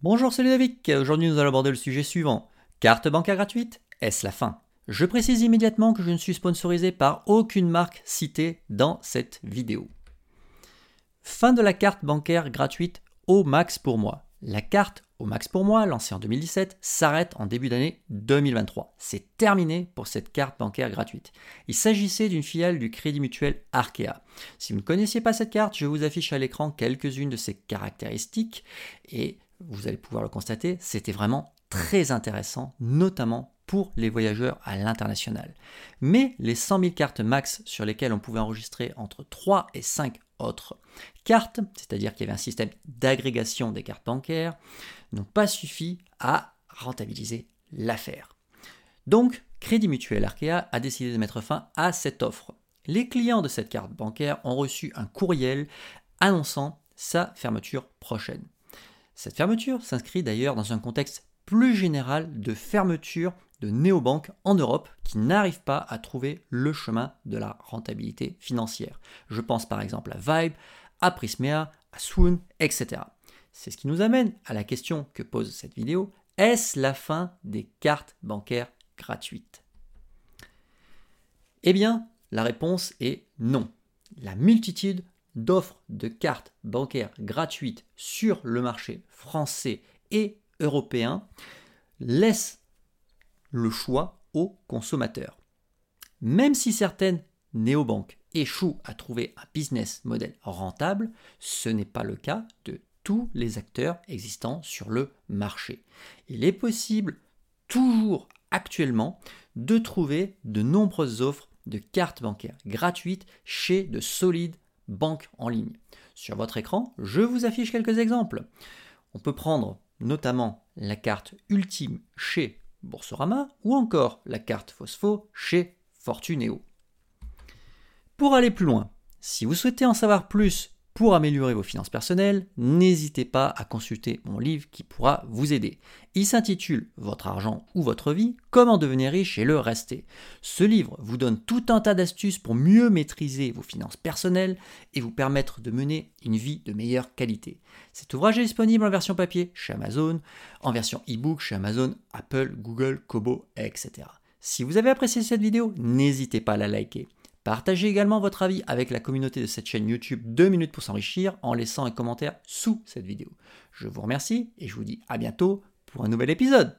Bonjour, c'est Ludovic. Aujourd'hui, nous allons aborder le sujet suivant. Carte bancaire gratuite, est-ce la fin? Je précise immédiatement que je ne suis sponsorisé par aucune marque citée dans cette vidéo. Fin de la carte bancaire gratuite au max pour moi. La carte au max pour moi, lancée en 2017, s'arrête en début d'année 2023. C'est terminé pour cette carte bancaire gratuite. Il s'agissait d'une filiale du Crédit Mutuel Arkea. Si vous ne connaissiez pas cette carte, je vous affiche à l'écran quelques-unes de ses caractéristiques et vous allez pouvoir le constater, c'était vraiment très intéressant, notamment pour les voyageurs à l'international. Mais les 100 000 cartes max sur lesquelles on pouvait enregistrer entre 3 et 5 autres cartes, c'est-à-dire qu'il y avait un système d'agrégation des cartes bancaires, n'ont pas suffi à rentabiliser l'affaire. Donc, Crédit Mutuel Arkea a décidé de mettre fin à cette offre. Les clients de cette carte bancaire ont reçu un courriel annonçant sa fermeture prochaine. Cette fermeture s'inscrit d'ailleurs dans un contexte plus général de fermeture de néobanques en Europe qui n'arrivent pas à trouver le chemin de la rentabilité financière. Je pense par exemple à Vibe, à Prismea, à Swoon, etc. C'est ce qui nous amène à la question que pose cette vidéo. Est-ce la fin des cartes bancaires gratuites? Eh bien, la réponse est non. La multitude d'offres de cartes bancaires gratuites sur le marché français et européen laisse le choix aux consommateurs. Même si certaines néobanques échouent à trouver un business model rentable, ce n'est pas le cas de tous les acteurs existants sur le marché. Il est possible toujours actuellement de trouver de nombreuses offres de cartes bancaires gratuites chez de solides banque en ligne. Sur votre écran, je vous affiche quelques exemples. On peut prendre notamment la carte Ultime chez Boursorama ou encore la carte Phospho chez Fortuneo. Pour aller plus loin, si vous souhaitez en savoir plus pour améliorer vos finances personnelles, n'hésitez pas à consulter mon livre qui pourra vous aider. Il s'intitule Votre argent ou votre vie, comment devenir riche et le rester. Ce livre vous donne tout un tas d'astuces pour mieux maîtriser vos finances personnelles et vous permettre de mener une vie de meilleure qualité. Cet ouvrage est disponible en version papier chez Amazon, en version e-book chez Amazon, Apple, Google, Kobo, etc. Si vous avez apprécié cette vidéo, n'hésitez pas à la liker. Partagez également votre avis avec la communauté de cette chaîne YouTube 2 minutes pour s'enrichir en laissant un commentaire sous cette vidéo. Je vous remercie et je vous dis à bientôt pour un nouvel épisode.